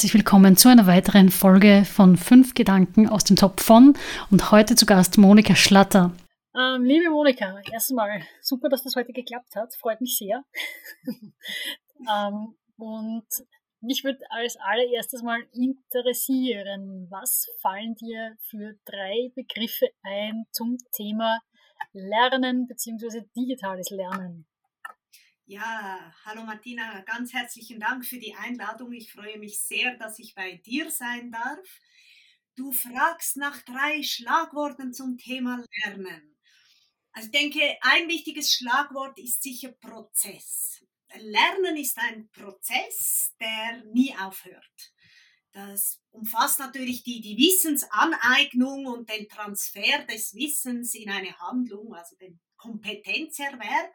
herzlich willkommen zu einer weiteren Folge von Fünf Gedanken aus dem Top von und heute zu Gast Monika Schlatter. Ähm, liebe Monika, erstmal super, dass das heute geklappt hat, freut mich sehr. ähm, und mich würde als allererstes mal interessieren, was fallen dir für drei Begriffe ein zum Thema Lernen bzw. digitales Lernen? Ja, hallo Martina, ganz herzlichen Dank für die Einladung. Ich freue mich sehr, dass ich bei dir sein darf. Du fragst nach drei Schlagworten zum Thema Lernen. Also ich denke, ein wichtiges Schlagwort ist sicher Prozess. Lernen ist ein Prozess, der nie aufhört. Das umfasst natürlich die, die Wissensaneignung und den Transfer des Wissens in eine Handlung, also den Kompetenzerwerb.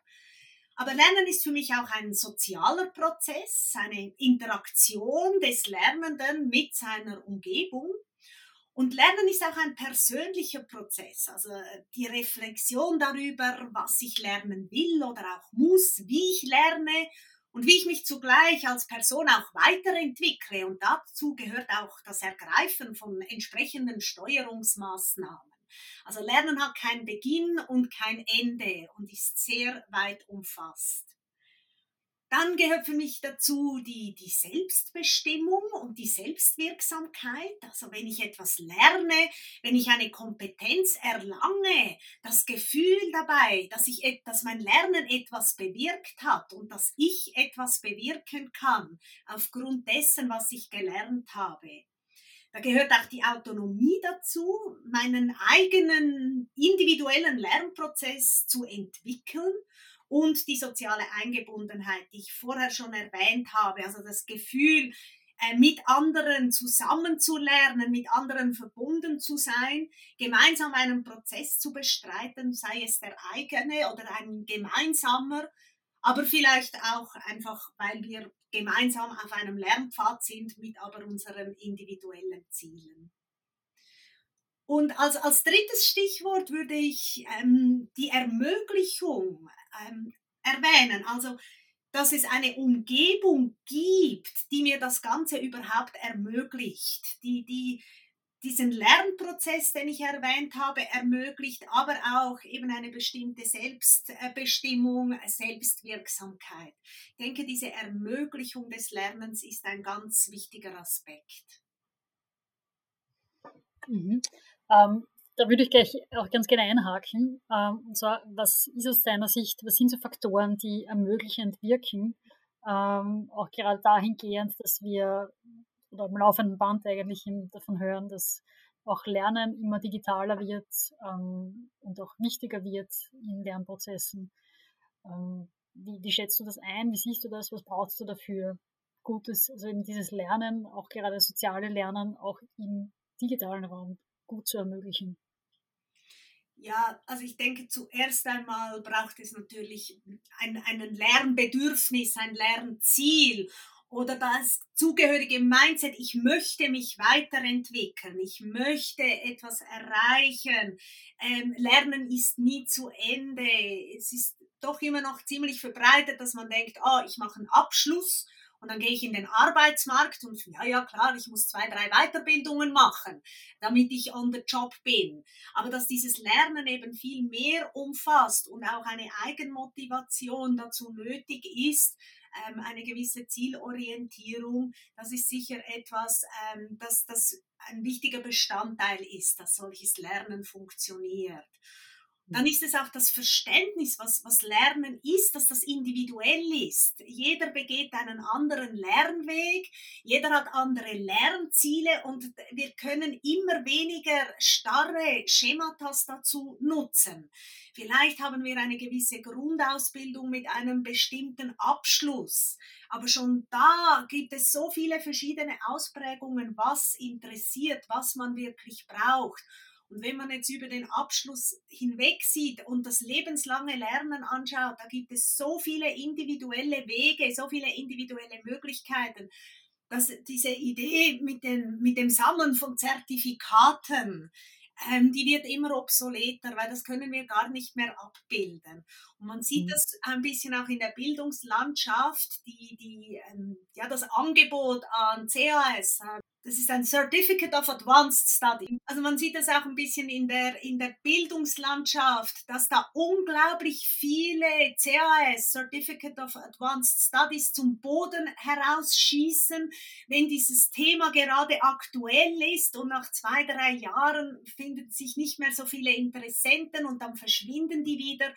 Aber Lernen ist für mich auch ein sozialer Prozess, eine Interaktion des Lernenden mit seiner Umgebung. Und Lernen ist auch ein persönlicher Prozess, also die Reflexion darüber, was ich lernen will oder auch muss, wie ich lerne und wie ich mich zugleich als Person auch weiterentwickle. Und dazu gehört auch das Ergreifen von entsprechenden Steuerungsmaßnahmen. Also Lernen hat keinen Beginn und kein Ende und ist sehr weit umfasst. Dann gehört für mich dazu die, die Selbstbestimmung und die Selbstwirksamkeit. Also wenn ich etwas lerne, wenn ich eine Kompetenz erlange, das Gefühl dabei, dass, ich, dass mein Lernen etwas bewirkt hat und dass ich etwas bewirken kann aufgrund dessen, was ich gelernt habe. Da gehört auch die Autonomie dazu, meinen eigenen individuellen Lernprozess zu entwickeln und die soziale Eingebundenheit, die ich vorher schon erwähnt habe, also das Gefühl, äh, mit anderen zusammenzulernen, mit anderen verbunden zu sein, gemeinsam einen Prozess zu bestreiten, sei es der eigene oder ein gemeinsamer, aber vielleicht auch einfach, weil wir gemeinsam auf einem Lernpfad sind mit aber unseren individuellen Zielen. Und als, als drittes Stichwort würde ich ähm, die Ermöglichung ähm, erwähnen. Also, dass es eine Umgebung gibt, die mir das Ganze überhaupt ermöglicht, die, die diesen Lernprozess, den ich erwähnt habe, ermöglicht, aber auch eben eine bestimmte Selbstbestimmung, Selbstwirksamkeit. Ich denke, diese Ermöglichung des Lernens ist ein ganz wichtiger Aspekt. Mhm. Ähm, da würde ich gleich auch ganz gerne einhaken. Ähm, und zwar, was ist aus deiner Sicht, was sind so Faktoren, die ermöglichend wirken? Ähm, auch gerade dahingehend, dass wir oder am laufenden Band eigentlich davon hören, dass auch Lernen immer digitaler wird ähm, und auch wichtiger wird in Lernprozessen. Ähm, wie, wie schätzt du das ein? Wie siehst du das? Was brauchst du dafür? Gutes, also eben dieses Lernen, auch gerade soziale Lernen, auch im digitalen Raum gut zu ermöglichen. Ja, also ich denke, zuerst einmal braucht es natürlich ein, ein Lernbedürfnis, ein Lernziel oder das zugehörige Mindset, ich möchte mich weiterentwickeln, ich möchte etwas erreichen. Ähm, Lernen ist nie zu Ende. Es ist doch immer noch ziemlich verbreitet, dass man denkt, oh, ich mache einen Abschluss und dann gehe ich in den Arbeitsmarkt und ja, ja, klar, ich muss zwei, drei Weiterbildungen machen, damit ich on the job bin. Aber dass dieses Lernen eben viel mehr umfasst und auch eine Eigenmotivation dazu nötig ist, ähm, eine gewisse Zielorientierung, das ist sicher etwas, ähm, das, das ein wichtiger Bestandteil ist, dass solches Lernen funktioniert. Dann ist es auch das Verständnis, was, was Lernen ist, dass das individuell ist. Jeder begeht einen anderen Lernweg, jeder hat andere Lernziele und wir können immer weniger starre Schematas dazu nutzen. Vielleicht haben wir eine gewisse Grundausbildung mit einem bestimmten Abschluss, aber schon da gibt es so viele verschiedene Ausprägungen, was interessiert, was man wirklich braucht. Und wenn man jetzt über den Abschluss hinweg sieht und das lebenslange Lernen anschaut, da gibt es so viele individuelle Wege, so viele individuelle Möglichkeiten, dass diese Idee mit, den, mit dem Sammeln von Zertifikaten ähm, die wird immer obsoleter, weil das können wir gar nicht mehr abbilden. Und man sieht mhm. das ein bisschen auch in der Bildungslandschaft, die, die, ähm, ja, das Angebot an CAS, das ist ein Certificate of Advanced Study. Also man sieht das auch ein bisschen in der, in der Bildungslandschaft, dass da unglaublich viele CAS, Certificate of Advanced Studies, zum Boden herausschießen, wenn dieses Thema gerade aktuell ist und nach zwei, drei Jahren finden sich nicht mehr so viele Interessenten und dann verschwinden die wieder.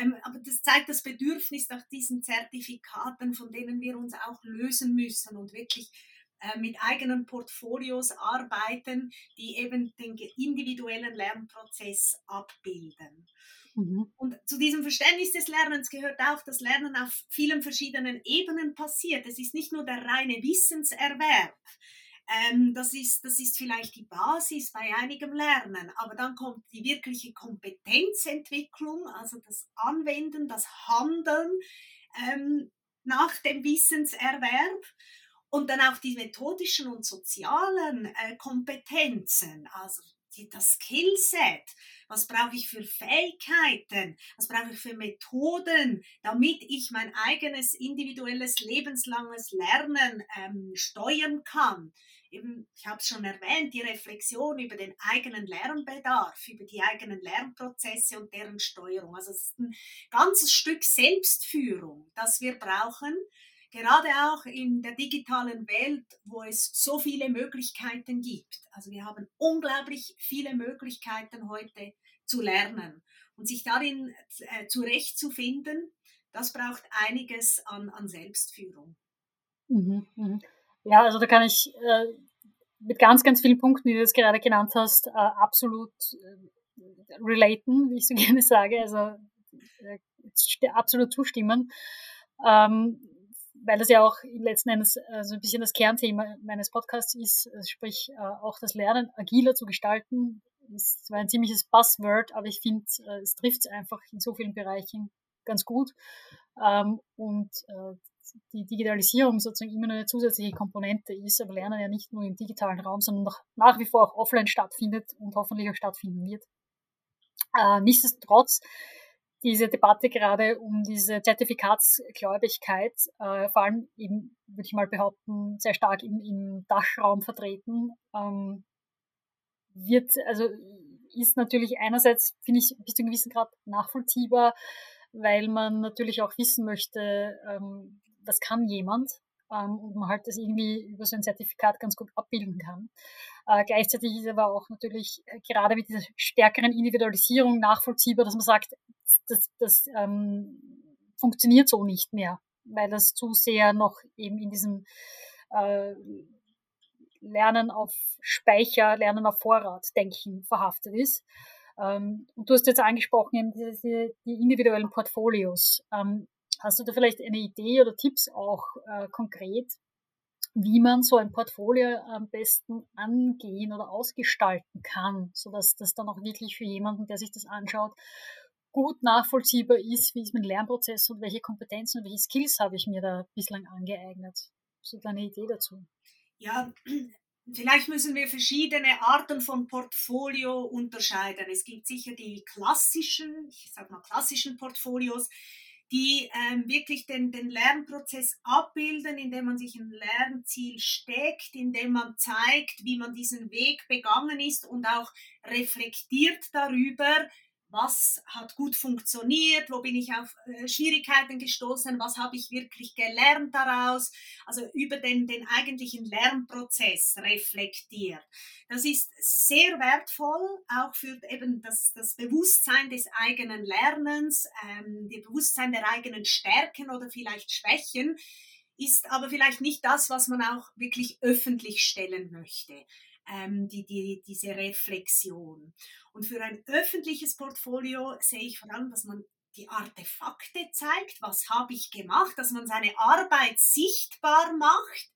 Ähm, aber das zeigt das Bedürfnis nach diesen Zertifikaten, von denen wir uns auch lösen müssen und wirklich mit eigenen Portfolios arbeiten, die eben den individuellen Lernprozess abbilden. Mhm. Und zu diesem Verständnis des Lernens gehört auch, dass Lernen auf vielen verschiedenen Ebenen passiert. Es ist nicht nur der reine Wissenserwerb. Ähm, das, ist, das ist vielleicht die Basis bei einigem Lernen, aber dann kommt die wirkliche Kompetenzentwicklung, also das Anwenden, das Handeln ähm, nach dem Wissenserwerb. Und dann auch die methodischen und sozialen äh, Kompetenzen, also die, das Skillset, was brauche ich für Fähigkeiten, was brauche ich für Methoden, damit ich mein eigenes individuelles lebenslanges Lernen ähm, steuern kann. Eben, ich habe es schon erwähnt, die Reflexion über den eigenen Lernbedarf, über die eigenen Lernprozesse und deren Steuerung. Also es ist ein ganzes Stück Selbstführung, das wir brauchen, gerade auch in der digitalen Welt, wo es so viele Möglichkeiten gibt. Also wir haben unglaublich viele Möglichkeiten heute zu lernen und sich darin äh, zurechtzufinden, das braucht einiges an, an Selbstführung. Mhm, mhm. Ja, also da kann ich äh, mit ganz, ganz vielen Punkten, die du jetzt gerade genannt hast, äh, absolut äh, relaten, wie ich so gerne sage. Also äh, absolut zustimmen. Ähm, weil das ja auch letzten Endes äh, so ein bisschen das Kernthema meines Podcasts ist, äh, sprich äh, auch das Lernen agiler zu gestalten, ist zwar ein ziemliches Buzzword, aber ich finde, es trifft es einfach in so vielen Bereichen ganz gut. Ähm, und die Digitalisierung sozusagen immer nur eine zusätzliche Komponente ist, aber Lernen ja nicht nur im digitalen Raum, sondern nach wie vor auch offline stattfindet und hoffentlich auch stattfinden wird. Nichtsdestotrotz diese Debatte gerade um diese Zertifikatsgläubigkeit, äh, vor allem eben, würde ich mal behaupten, sehr stark im, im Dachraum vertreten, ähm, wird, also ist natürlich einerseits, finde ich, bis zu einem gewissen Grad nachvollziehbar, weil man natürlich auch wissen möchte, ähm, was kann jemand ähm, und man halt das irgendwie über so ein Zertifikat ganz gut abbilden kann. Äh, gleichzeitig ist aber auch natürlich äh, gerade mit dieser stärkeren Individualisierung nachvollziehbar, dass man sagt, das, das, das ähm, funktioniert so nicht mehr, weil das zu sehr noch eben in diesem äh, Lernen auf Speicher, Lernen auf Vorrat Denken verhaftet ist. Ähm, und du hast jetzt angesprochen, diese, die individuellen Portfolios. Ähm, hast du da vielleicht eine Idee oder Tipps auch äh, konkret, wie man so ein Portfolio am besten angehen oder ausgestalten kann, sodass das dann auch wirklich für jemanden, der sich das anschaut, gut nachvollziehbar ist, wie ist mein Lernprozess und welche Kompetenzen und welche Skills habe ich mir da bislang angeeignet. So deine Idee dazu? Ja, vielleicht müssen wir verschiedene Arten von Portfolio unterscheiden. Es gibt sicher die klassischen, ich sage mal klassischen Portfolios, die ähm, wirklich den, den Lernprozess abbilden, indem man sich ein Lernziel steckt, indem man zeigt, wie man diesen Weg begangen ist und auch reflektiert darüber, was hat gut funktioniert, wo bin ich auf äh, Schwierigkeiten gestoßen, was habe ich wirklich gelernt daraus, also über den, den eigentlichen Lernprozess reflektiert. Das ist sehr wertvoll, auch für eben das, das Bewusstsein des eigenen Lernens, ähm, das Bewusstsein der eigenen Stärken oder vielleicht Schwächen, ist aber vielleicht nicht das, was man auch wirklich öffentlich stellen möchte ähm, die, die, diese Reflexion. Und für ein öffentliches Portfolio sehe ich vor allem, dass man die Artefakte zeigt, was habe ich gemacht, dass man seine Arbeit sichtbar macht,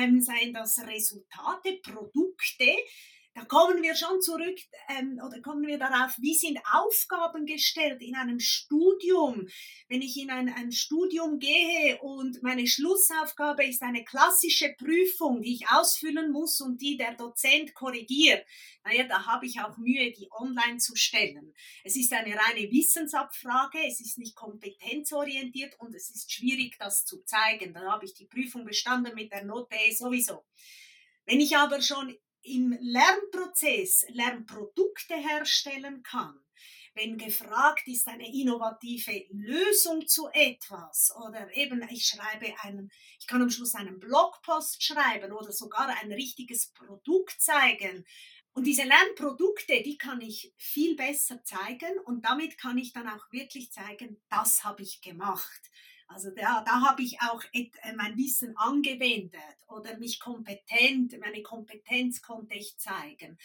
ähm, seien das Resultate, Produkte, da kommen wir schon zurück ähm, oder kommen wir darauf, wie sind Aufgaben gestellt in einem Studium. Wenn ich in ein, ein Studium gehe und meine Schlussaufgabe ist eine klassische Prüfung, die ich ausfüllen muss und die der Dozent korrigiert, naja, da habe ich auch Mühe, die online zu stellen. Es ist eine reine Wissensabfrage, es ist nicht kompetenzorientiert und es ist schwierig, das zu zeigen. Da habe ich die Prüfung bestanden mit der Note sowieso. Wenn ich aber schon im Lernprozess Lernprodukte herstellen kann, wenn gefragt ist eine innovative Lösung zu etwas oder eben ich schreibe einen, ich kann am Schluss einen Blogpost schreiben oder sogar ein richtiges Produkt zeigen. Und diese Lernprodukte, die kann ich viel besser zeigen und damit kann ich dann auch wirklich zeigen, das habe ich gemacht. Also da, da habe ich auch äh, mein Wissen angewendet oder mich kompetent, meine Kompetenz konnte ich zeigen.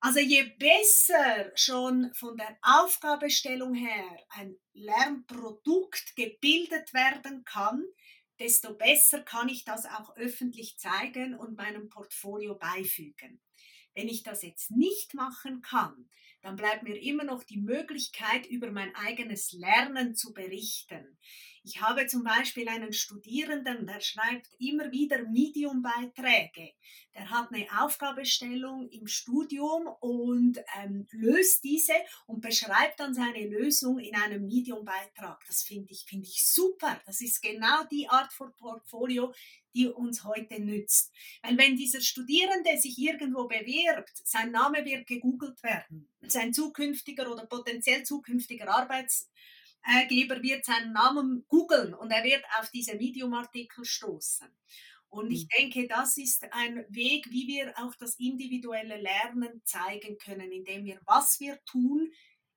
Also je besser schon von der Aufgabestellung her ein Lernprodukt gebildet werden kann, desto besser kann ich das auch öffentlich zeigen und meinem Portfolio beifügen. Wenn ich das jetzt nicht machen kann, dann bleibt mir immer noch die Möglichkeit, über mein eigenes Lernen zu berichten. Ich habe zum Beispiel einen Studierenden, der schreibt immer wieder Medium-Beiträge. Der hat eine Aufgabestellung im Studium und ähm, löst diese und beschreibt dann seine Lösung in einem Medium-Beitrag. Das finde ich, finde ich super. Das ist genau die Art von Portfolio, die uns heute nützt. Weil wenn dieser Studierende sich irgendwo bewirbt, sein Name wird gegoogelt werden. Sein zukünftiger oder potenziell zukünftiger Arbeitsgeber wird seinen Namen googeln und er wird auf diese Medium-Artikel stoßen. Und ich mhm. denke, das ist ein Weg, wie wir auch das individuelle Lernen zeigen können, indem wir, was wir tun,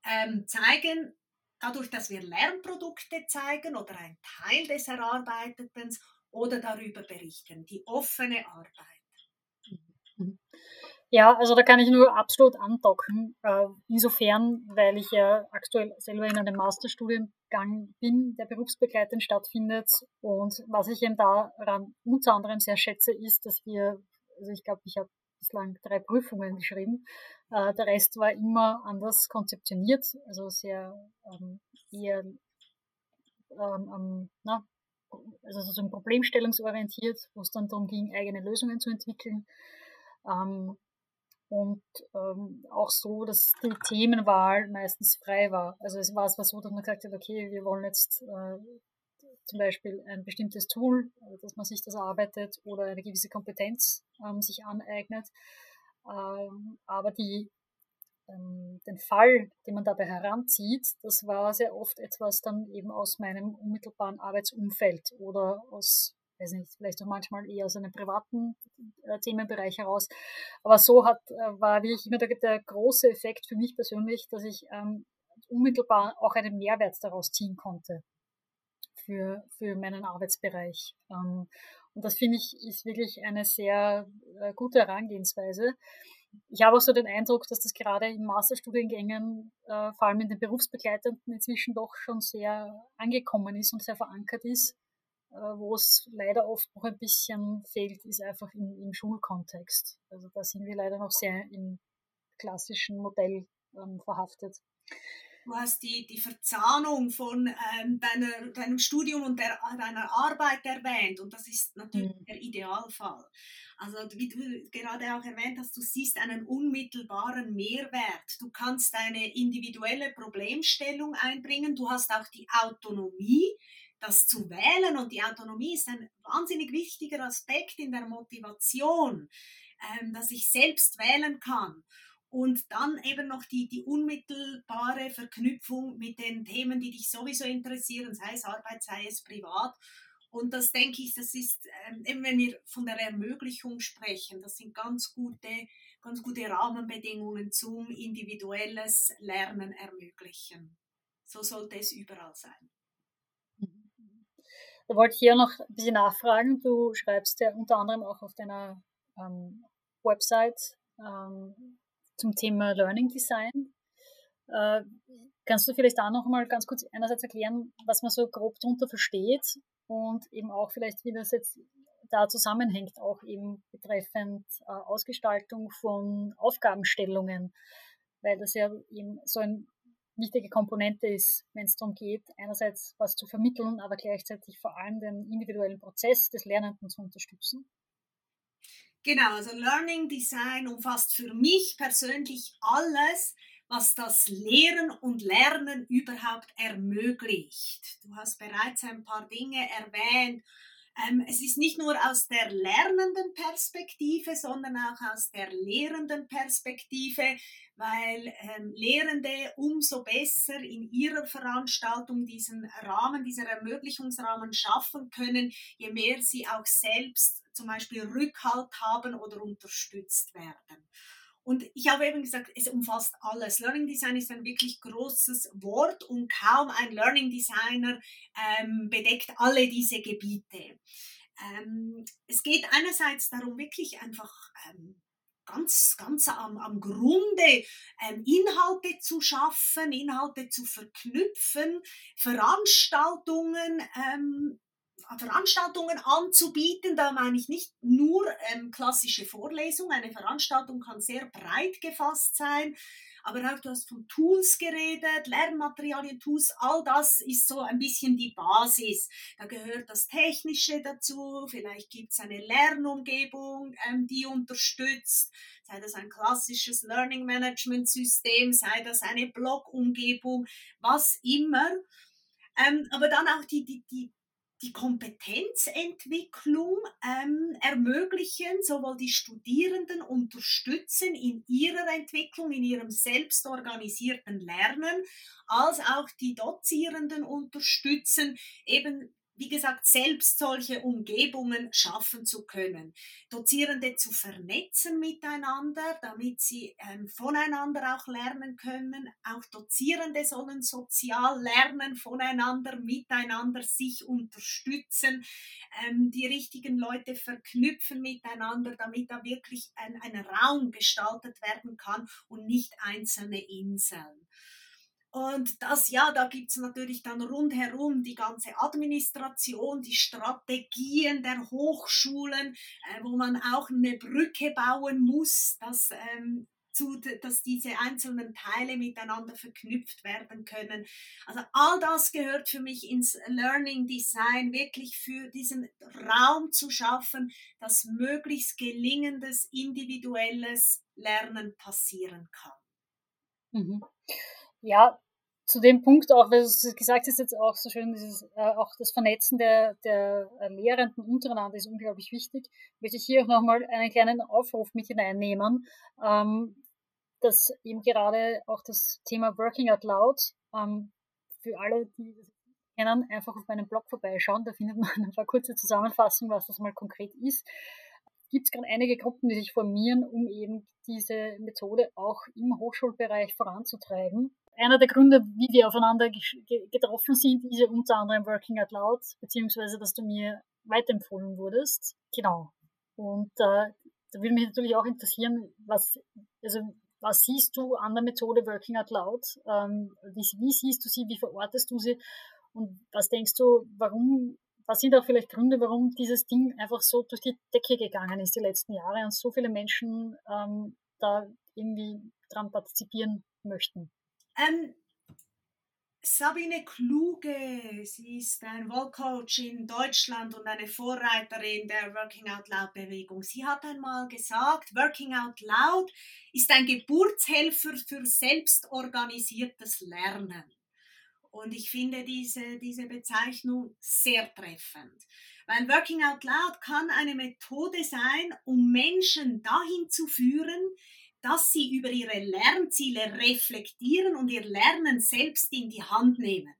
ähm, zeigen, dadurch, dass wir Lernprodukte zeigen oder ein Teil des Erarbeiteten oder darüber berichten, die offene Arbeit. Ja, also da kann ich nur absolut andocken. Äh, insofern, weil ich ja aktuell selber in einem Masterstudiengang bin, der berufsbegleitend stattfindet. Und was ich eben daran unter anderem sehr schätze, ist, dass wir, also ich glaube, ich habe bislang drei Prüfungen geschrieben. Äh, der Rest war immer anders konzeptioniert, also sehr ähm, eher ähm, na, also sozusagen problemstellungsorientiert, wo es dann darum ging, eigene Lösungen zu entwickeln. Ähm, und ähm, auch so, dass die Themenwahl meistens frei war. Also es war zwar so, dass man gesagt hat, okay, wir wollen jetzt äh, zum Beispiel ein bestimmtes Tool, äh, dass man sich das erarbeitet oder eine gewisse Kompetenz ähm, sich aneignet. Ähm, aber die ähm, den Fall, den man dabei heranzieht, das war sehr oft etwas dann eben aus meinem unmittelbaren Arbeitsumfeld oder aus, weiß nicht, vielleicht auch manchmal eher aus einem privaten äh, Themenbereich heraus. Aber so hat, äh, war wirklich immer der, der, große Effekt für mich persönlich, dass ich ähm, unmittelbar auch einen Mehrwert daraus ziehen konnte für, für meinen Arbeitsbereich. Ähm, und das finde ich ist wirklich eine sehr äh, gute Herangehensweise ich habe auch so den Eindruck, dass das gerade in Masterstudiengängen, äh, vor allem in den Berufsbegleitenden, inzwischen doch schon sehr angekommen ist und sehr verankert ist. Äh, wo es leider oft noch ein bisschen fehlt, ist einfach im, im Schulkontext. Also da sind wir leider noch sehr im klassischen Modell ähm, verhaftet. Du hast die, die Verzahnung von ähm, deiner, deinem Studium und der, deiner Arbeit erwähnt und das ist natürlich mhm. der Idealfall. Also wie du gerade auch erwähnt hast, du siehst einen unmittelbaren Mehrwert. Du kannst deine individuelle Problemstellung einbringen. Du hast auch die Autonomie, das zu wählen. Und die Autonomie ist ein wahnsinnig wichtiger Aspekt in der Motivation, ähm, dass ich selbst wählen kann. Und dann eben noch die, die unmittelbare Verknüpfung mit den Themen, die dich sowieso interessieren, sei es Arbeit, sei es privat. Und das denke ich, das ist, ähm, eben wenn wir von der Ermöglichung sprechen, das sind ganz gute, ganz gute Rahmenbedingungen zum individuelles Lernen ermöglichen. So sollte es überall sein. Da wollte ich hier noch ein bisschen nachfragen. Du schreibst ja unter anderem auch auf deiner ähm, Website ähm, zum Thema Learning Design. Äh, kannst du vielleicht da noch mal ganz kurz einerseits erklären, was man so grob darunter versteht und eben auch vielleicht, wie das jetzt da zusammenhängt, auch eben betreffend äh, Ausgestaltung von Aufgabenstellungen, weil das ja eben so eine wichtige Komponente ist, wenn es darum geht, einerseits was zu vermitteln, aber gleichzeitig vor allem den individuellen Prozess des Lernenden zu unterstützen. Genau, also Learning Design umfasst für mich persönlich alles, was das Lehren und Lernen überhaupt ermöglicht. Du hast bereits ein paar Dinge erwähnt. Ähm, es ist nicht nur aus der lernenden Perspektive, sondern auch aus der lehrenden Perspektive, weil ähm, Lehrende umso besser in ihrer Veranstaltung diesen Rahmen, diesen Ermöglichungsrahmen schaffen können, je mehr sie auch selbst zum Beispiel Rückhalt haben oder unterstützt werden. Und ich habe eben gesagt, es umfasst alles. Learning Design ist ein wirklich großes Wort und kaum ein Learning Designer ähm, bedeckt alle diese Gebiete. Ähm, es geht einerseits darum, wirklich einfach ähm, ganz, ganz am, am Grunde ähm, Inhalte zu schaffen, Inhalte zu verknüpfen, Veranstaltungen ähm, Veranstaltungen anzubieten. Da meine ich nicht nur ähm, klassische Vorlesungen. Eine Veranstaltung kann sehr breit gefasst sein. Aber auch du hast von Tools geredet, Lernmaterialien, Tools, all das ist so ein bisschen die Basis. Da gehört das Technische dazu, vielleicht gibt es eine Lernumgebung, ähm, die unterstützt, sei das ein klassisches Learning Management System, sei das eine Blog-Umgebung, was immer. Ähm, aber dann auch die, die, die, die Kompetenzentwicklung ähm, ermöglichen, sowohl die Studierenden unterstützen in ihrer Entwicklung, in ihrem selbstorganisierten Lernen, als auch die Dozierenden unterstützen, eben wie gesagt, selbst solche Umgebungen schaffen zu können. Dozierende zu vernetzen miteinander, damit sie ähm, voneinander auch lernen können. Auch Dozierende sollen sozial lernen, voneinander, miteinander sich unterstützen, ähm, die richtigen Leute verknüpfen miteinander, damit da wirklich ein, ein Raum gestaltet werden kann und nicht einzelne Inseln. Und das, ja, da gibt es natürlich dann rundherum die ganze Administration, die Strategien der Hochschulen, äh, wo man auch eine Brücke bauen muss, dass, ähm, zu, dass diese einzelnen Teile miteinander verknüpft werden können. Also all das gehört für mich ins Learning Design, wirklich für diesen Raum zu schaffen, dass möglichst gelingendes individuelles Lernen passieren kann. Mhm. Ja, zu dem Punkt auch, weil du gesagt hast jetzt auch so schön, dieses, äh, auch das Vernetzen der, der äh, Lehrenden untereinander ist unglaublich wichtig. Möchte ich hier auch nochmal einen kleinen Aufruf mit hineinnehmen, ähm, dass eben gerade auch das Thema Working Out Loud ähm, für alle, die das kennen, einfach auf meinem Blog vorbeischauen. Da findet man ein paar kurze Zusammenfassungen, was das mal konkret ist. Gibt es gerade einige Gruppen, die sich formieren, um eben diese Methode auch im Hochschulbereich voranzutreiben einer der Gründe, wie wir aufeinander getroffen sind, ist ja unter anderem Working Out Loud, beziehungsweise, dass du mir weiterempfohlen wurdest. Genau. Und äh, da würde mich natürlich auch interessieren, was, also, was siehst du an der Methode Working Out Loud? Ähm, wie, wie siehst du sie? Wie verortest du sie? Und was denkst du, warum, was sind auch vielleicht Gründe, warum dieses Ding einfach so durch die Decke gegangen ist die letzten Jahre und so viele Menschen ähm, da irgendwie dran partizipieren möchten? Ähm, Sabine Kluge, sie ist ein Wallcoach in Deutschland und eine Vorreiterin der Working Out Loud Bewegung. Sie hat einmal gesagt, Working Out Loud ist ein Geburtshelfer für selbstorganisiertes Lernen. Und ich finde diese, diese Bezeichnung sehr treffend. Weil Working Out Loud kann eine Methode sein, um Menschen dahin zu führen, dass sie über ihre Lernziele reflektieren und ihr Lernen selbst in die Hand nehmen.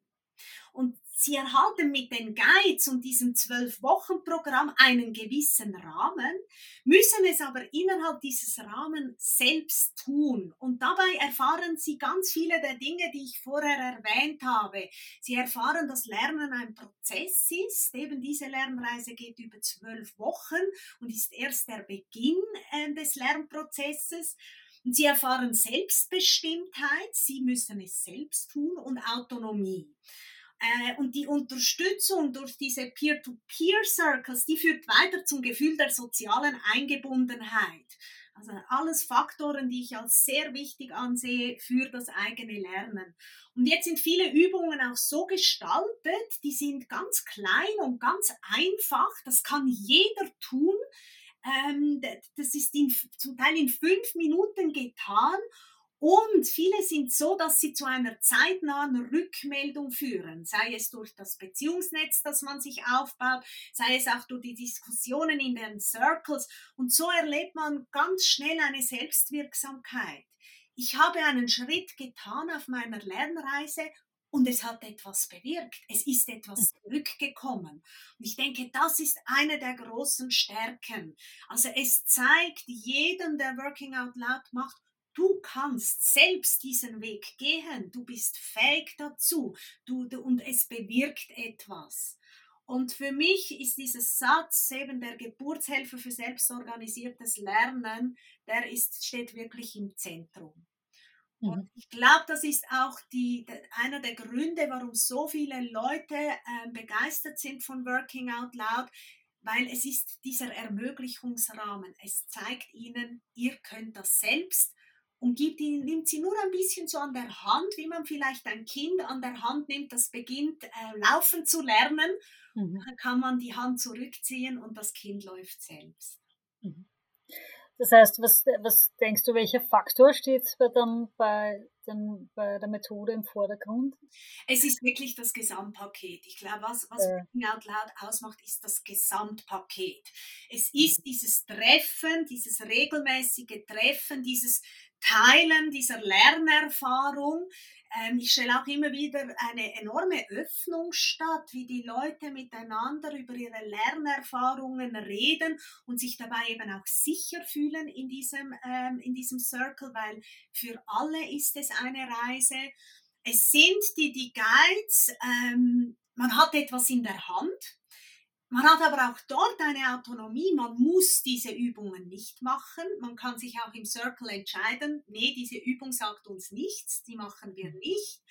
Und Sie erhalten mit den Guides und diesem Zwölf-Wochen-Programm einen gewissen Rahmen, müssen es aber innerhalb dieses Rahmens selbst tun. Und dabei erfahren Sie ganz viele der Dinge, die ich vorher erwähnt habe. Sie erfahren, dass Lernen ein Prozess ist. Eben diese Lernreise geht über zwölf Wochen und ist erst der Beginn äh, des Lernprozesses. Und sie erfahren Selbstbestimmtheit, sie müssen es selbst tun und Autonomie. Äh, und die Unterstützung durch diese Peer-to-Peer-Circles, die führt weiter zum Gefühl der sozialen Eingebundenheit. Also alles Faktoren, die ich als sehr wichtig ansehe für das eigene Lernen. Und jetzt sind viele Übungen auch so gestaltet, die sind ganz klein und ganz einfach. Das kann jeder tun. Ähm, das ist in, zum Teil in fünf Minuten getan und viele sind so, dass sie zu einer zeitnahen Rückmeldung führen, sei es durch das Beziehungsnetz, das man sich aufbaut, sei es auch durch die Diskussionen in den Circles. Und so erlebt man ganz schnell eine Selbstwirksamkeit. Ich habe einen Schritt getan auf meiner Lernreise und es hat etwas bewirkt. Es ist etwas mhm. zurückgekommen. Und ich denke, das ist eine der großen Stärken. Also es zeigt jedem, der Working Out Loud macht, Du kannst selbst diesen Weg gehen. Du bist fähig dazu. Du, du, und es bewirkt etwas. Und für mich ist dieser Satz eben der Geburtshelfer für selbstorganisiertes Lernen, der ist, steht wirklich im Zentrum. Und mhm. ich glaube, das ist auch die, einer der Gründe, warum so viele Leute äh, begeistert sind von Working Out Loud, weil es ist dieser Ermöglichungsrahmen. Es zeigt ihnen, ihr könnt das selbst und gibt ihn, nimmt sie nur ein bisschen so an der Hand, wie man vielleicht ein Kind an der Hand nimmt, das beginnt äh, laufen zu lernen. Mhm. Dann kann man die Hand zurückziehen und das Kind läuft selbst. Mhm. Das heißt, was, was denkst du, welcher Faktor steht bei, dann bei, den, bei der Methode im Vordergrund? Es ist wirklich das Gesamtpaket. Ich glaube, was, was äh. Out Loud ausmacht, ist das Gesamtpaket. Es ist mhm. dieses Treffen, dieses regelmäßige Treffen, dieses Teilen dieser Lernerfahrung. Ähm, ich stelle auch immer wieder eine enorme Öffnung statt, wie die Leute miteinander über ihre Lernerfahrungen reden und sich dabei eben auch sicher fühlen in diesem, ähm, in diesem Circle, weil für alle ist es eine Reise. Es sind die, die Guides, ähm, man hat etwas in der Hand, man hat aber auch dort eine Autonomie. Man muss diese Übungen nicht machen. Man kann sich auch im Circle entscheiden, nee, diese Übung sagt uns nichts, die machen wir nicht.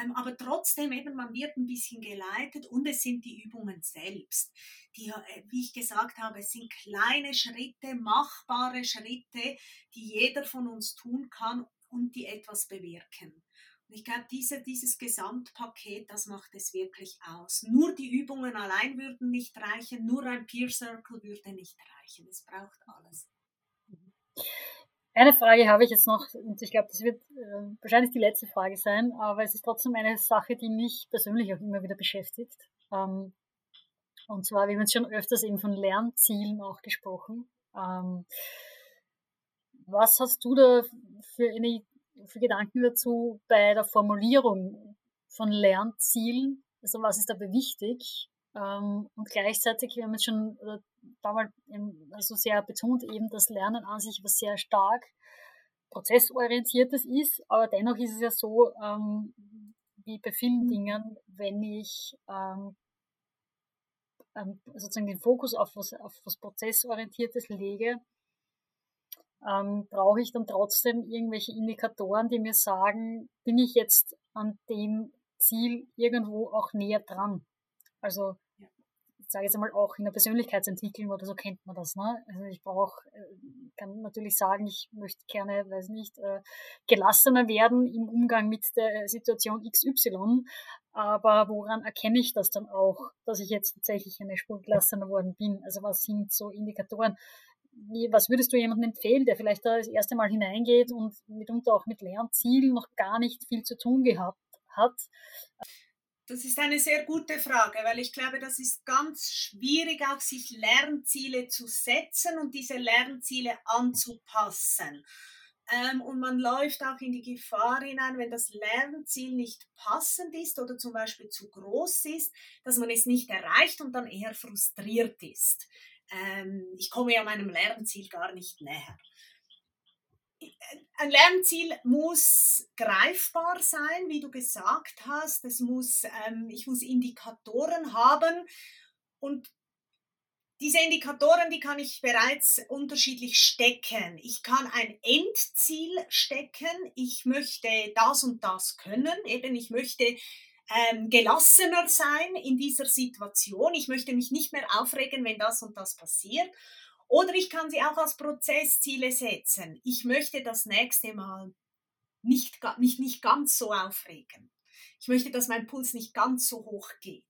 Ähm, aber trotzdem eben, man wird ein bisschen geleitet und es sind die Übungen selbst. Die, äh, wie ich gesagt habe, es sind kleine Schritte, machbare Schritte, die jeder von uns tun kann und die etwas bewirken. Ich glaube, diese, dieses Gesamtpaket, das macht es wirklich aus. Nur die Übungen allein würden nicht reichen, nur ein Peer Circle würde nicht reichen. Es braucht alles. Eine Frage habe ich jetzt noch, und ich glaube, das wird äh, wahrscheinlich die letzte Frage sein, aber es ist trotzdem eine Sache, die mich persönlich auch immer wieder beschäftigt. Ähm, und zwar, wir haben jetzt schon öfters eben von Lernzielen auch gesprochen. Ähm, was hast du da für eine für Gedanken dazu bei der Formulierung von Lernzielen? Also was ist dabei wichtig? Ähm, und gleichzeitig, wir haben jetzt schon oder damals also sehr betont eben, dass Lernen an sich was sehr stark prozessorientiertes ist, aber dennoch ist es ja so, ähm, wie bei vielen mhm. Dingen, wenn ich ähm, sozusagen den Fokus auf was, auf was Prozessorientiertes lege, ähm, brauche ich dann trotzdem irgendwelche Indikatoren, die mir sagen, bin ich jetzt an dem Ziel irgendwo auch näher dran. Also ich sage jetzt einmal auch in der Persönlichkeitsentwicklung oder so kennt man das. Ne? Also ich brauche, äh, kann natürlich sagen, ich möchte gerne, weiß nicht, äh, gelassener werden im Umgang mit der Situation XY. Aber woran erkenne ich das dann auch, dass ich jetzt tatsächlich eine Spur gelassener worden bin? Also was sind so Indikatoren? Wie, was würdest du jemandem empfehlen, der vielleicht da das erste Mal hineingeht und mitunter auch mit Lernzielen noch gar nicht viel zu tun gehabt hat? Das ist eine sehr gute Frage, weil ich glaube, das ist ganz schwierig, auch sich Lernziele zu setzen und diese Lernziele anzupassen. Ähm, und man läuft auch in die Gefahr hinein, wenn das Lernziel nicht passend ist oder zum Beispiel zu groß ist, dass man es nicht erreicht und dann eher frustriert ist ähm, ich komme ja meinem Lernziel gar nicht näher. Ein Lernziel muss greifbar sein, wie du gesagt hast. Es muss, ähm, ich muss Indikatoren haben und diese Indikatoren, die kann ich bereits unterschiedlich stecken. Ich kann ein Endziel stecken. Ich möchte das und das können. Eben, ich möchte ähm, gelassener sein in dieser Situation. Ich möchte mich nicht mehr aufregen, wenn das und das passiert. Oder ich kann sie auch als Prozessziele setzen. Ich möchte das nächste Mal nicht, nicht, nicht ganz so aufregen. Ich möchte, dass mein Puls nicht ganz so hoch geht.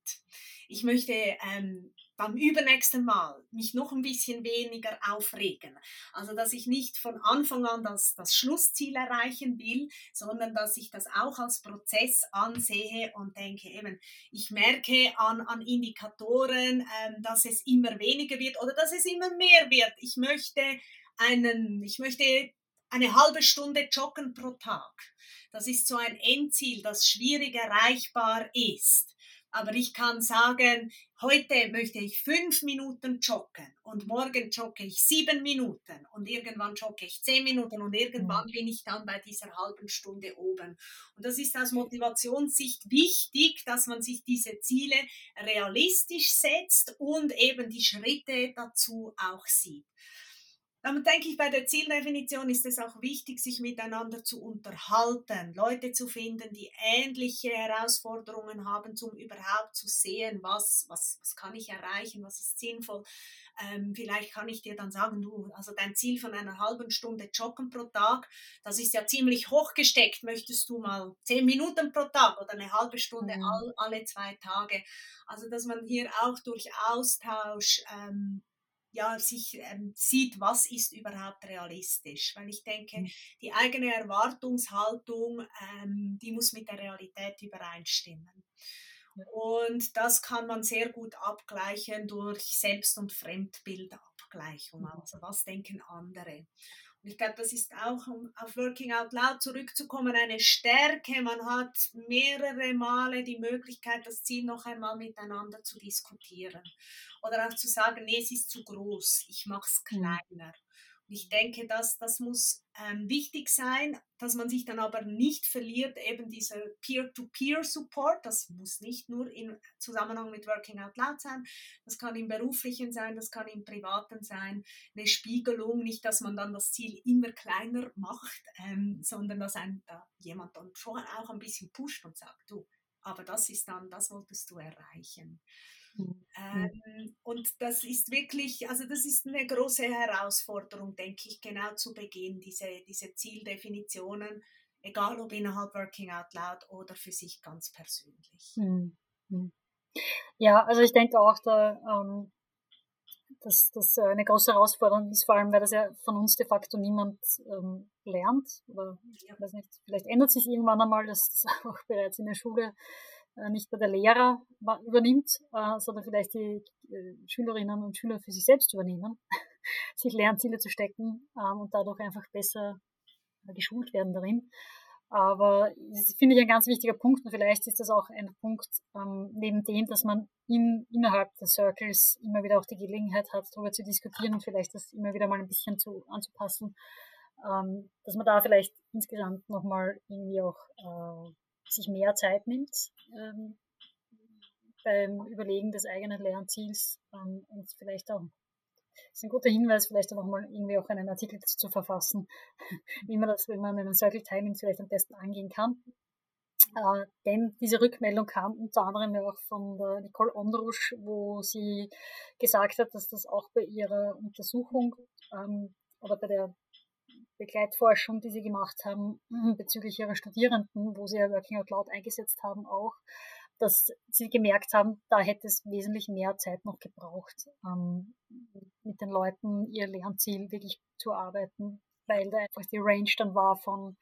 Ich möchte ähm, beim übernächsten Mal mich noch ein bisschen weniger aufregen. Also, dass ich nicht von Anfang an das, das Schlussziel erreichen will, sondern dass ich das auch als Prozess ansehe und denke, eben, ich merke an, an Indikatoren, ähm, dass es immer weniger wird oder dass es immer mehr wird. Ich möchte einen, ich möchte eine halbe Stunde joggen pro Tag. Das ist so ein Endziel, das schwierig erreichbar ist. Aber ich kann sagen, heute möchte ich fünf Minuten joggen und morgen jogge ich sieben Minuten und irgendwann jogge ich zehn Minuten und irgendwann bin ich dann bei dieser halben Stunde oben. Und das ist aus Motivationssicht wichtig, dass man sich diese Ziele realistisch setzt und eben die Schritte dazu auch sieht. Dann denke ich, bei der Zieldefinition ist es auch wichtig, sich miteinander zu unterhalten, Leute zu finden, die ähnliche Herausforderungen haben, um überhaupt zu sehen, was, was, was kann ich erreichen, was ist sinnvoll. Ähm, vielleicht kann ich dir dann sagen, du, also dein Ziel von einer halben Stunde Joggen pro Tag, das ist ja ziemlich hoch gesteckt. Möchtest du mal zehn Minuten pro Tag oder eine halbe Stunde mhm. all, alle zwei Tage? Also, dass man hier auch durch Austausch ähm, ja, sich ähm, sieht, was ist überhaupt realistisch. Weil ich denke, mhm. die eigene Erwartungshaltung, ähm, die muss mit der Realität übereinstimmen. Und das kann man sehr gut abgleichen durch Selbst- und Fremdbildabgleichung. Also was denken andere? Und ich glaube, das ist auch, um auf Working Out Loud zurückzukommen, eine Stärke. Man hat mehrere Male die Möglichkeit, das Ziel noch einmal miteinander zu diskutieren. Oder auch zu sagen, nee, es ist zu groß, ich mache es mhm. kleiner. Ich denke, dass das muss ähm, wichtig sein, dass man sich dann aber nicht verliert, eben dieser Peer-to-Peer-Support. Das muss nicht nur im Zusammenhang mit Working Out Loud sein, das kann im beruflichen sein, das kann im privaten sein. Eine Spiegelung, nicht, dass man dann das Ziel immer kleiner macht, ähm, sondern dass ein, da jemand dann schon auch ein bisschen pusht und sagt, du, aber das ist dann, das wolltest du erreichen. Mhm. Ähm, und das ist wirklich, also das ist eine große Herausforderung, denke ich, genau zu Beginn, diese, diese Zieldefinitionen, egal ob innerhalb Working Out Loud oder für sich ganz persönlich. Mhm. Ja, also ich denke auch, da, ähm, dass das eine große Herausforderung ist, vor allem weil das ja von uns de facto niemand ähm, lernt. Oder ich weiß nicht, vielleicht ändert sich irgendwann einmal, dass das auch bereits in der Schule äh, nicht mehr der Lehrer übernimmt, äh, sondern vielleicht die äh, Schülerinnen und Schüler für sich selbst übernehmen, sich Lernziele zu stecken ähm, und dadurch einfach besser geschult werden darin. Aber das finde ich ein ganz wichtiger Punkt und vielleicht ist das auch ein Punkt ähm, neben dem, dass man in, innerhalb des Circles immer wieder auch die Gelegenheit hat, darüber zu diskutieren und vielleicht das immer wieder mal ein bisschen zu, anzupassen, ähm, dass man da vielleicht insgesamt nochmal irgendwie auch äh, sich mehr Zeit nimmt ähm, beim Überlegen des eigenen Lernziels ähm, und vielleicht auch ist ein guter Hinweis, vielleicht auch mal irgendwie auch einen Artikel zu verfassen, wie man das, wenn man einen Circle Timing vielleicht am besten angehen kann. Äh, denn diese Rückmeldung kam unter anderem ja auch von der Nicole Ondrusch, wo sie gesagt hat, dass das auch bei ihrer Untersuchung ähm, oder bei der Begleitforschung, die sie gemacht haben bezüglich ihrer Studierenden, wo sie ja Working Out Loud eingesetzt haben, auch, dass sie gemerkt haben, da hätte es wesentlich mehr Zeit noch gebraucht, ähm, mit den Leuten ihr Lernziel wirklich zu arbeiten, weil da einfach die Range dann war von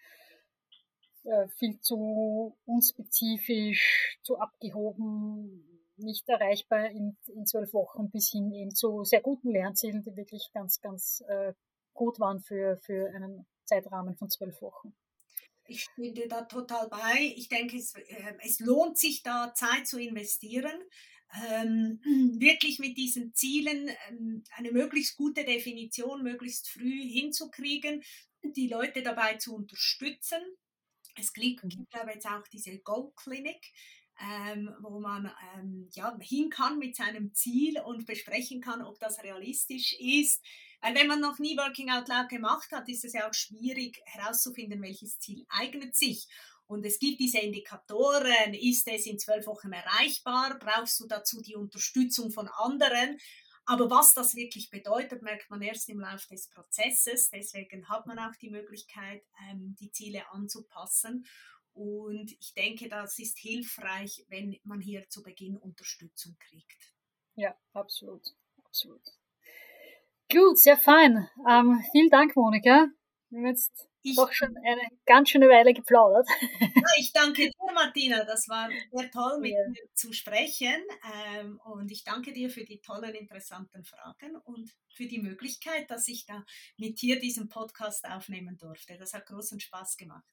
äh, viel zu unspezifisch, zu abgehoben, nicht erreichbar in, in zwölf Wochen bis hin eben zu sehr guten Lernzielen, die wirklich ganz, ganz äh, gut waren für, für einen Zeitrahmen von zwölf Wochen. Ich stimme dir da total bei. Ich denke, es, äh, es lohnt sich da Zeit zu investieren, ähm, wirklich mit diesen Zielen ähm, eine möglichst gute Definition möglichst früh hinzukriegen, die Leute dabei zu unterstützen. Es gibt, mhm. gibt glaube ich, jetzt auch diese Go Clinic, ähm, wo man ähm, ja, hin kann mit seinem Ziel und besprechen kann, ob das realistisch ist. Weil wenn man noch nie Working Out Loud gemacht hat, ist es ja auch schwierig herauszufinden, welches Ziel eignet sich. Und es gibt diese Indikatoren, ist es in zwölf Wochen erreichbar, brauchst du dazu die Unterstützung von anderen. Aber was das wirklich bedeutet, merkt man erst im Laufe des Prozesses. Deswegen hat man auch die Möglichkeit, ähm, die Ziele anzupassen. Und ich denke, das ist hilfreich, wenn man hier zu Beginn Unterstützung kriegt. Ja, absolut. absolut. Gut, sehr fein. Ähm, vielen Dank, Monika. Wir haben jetzt ich, doch schon eine ganz schöne Weile geplaudert. Ich danke dir, Martina. Das war sehr toll, mit ja. dir zu sprechen. Ähm, und ich danke dir für die tollen, interessanten Fragen und für die Möglichkeit, dass ich da mit dir diesen Podcast aufnehmen durfte. Das hat großen Spaß gemacht.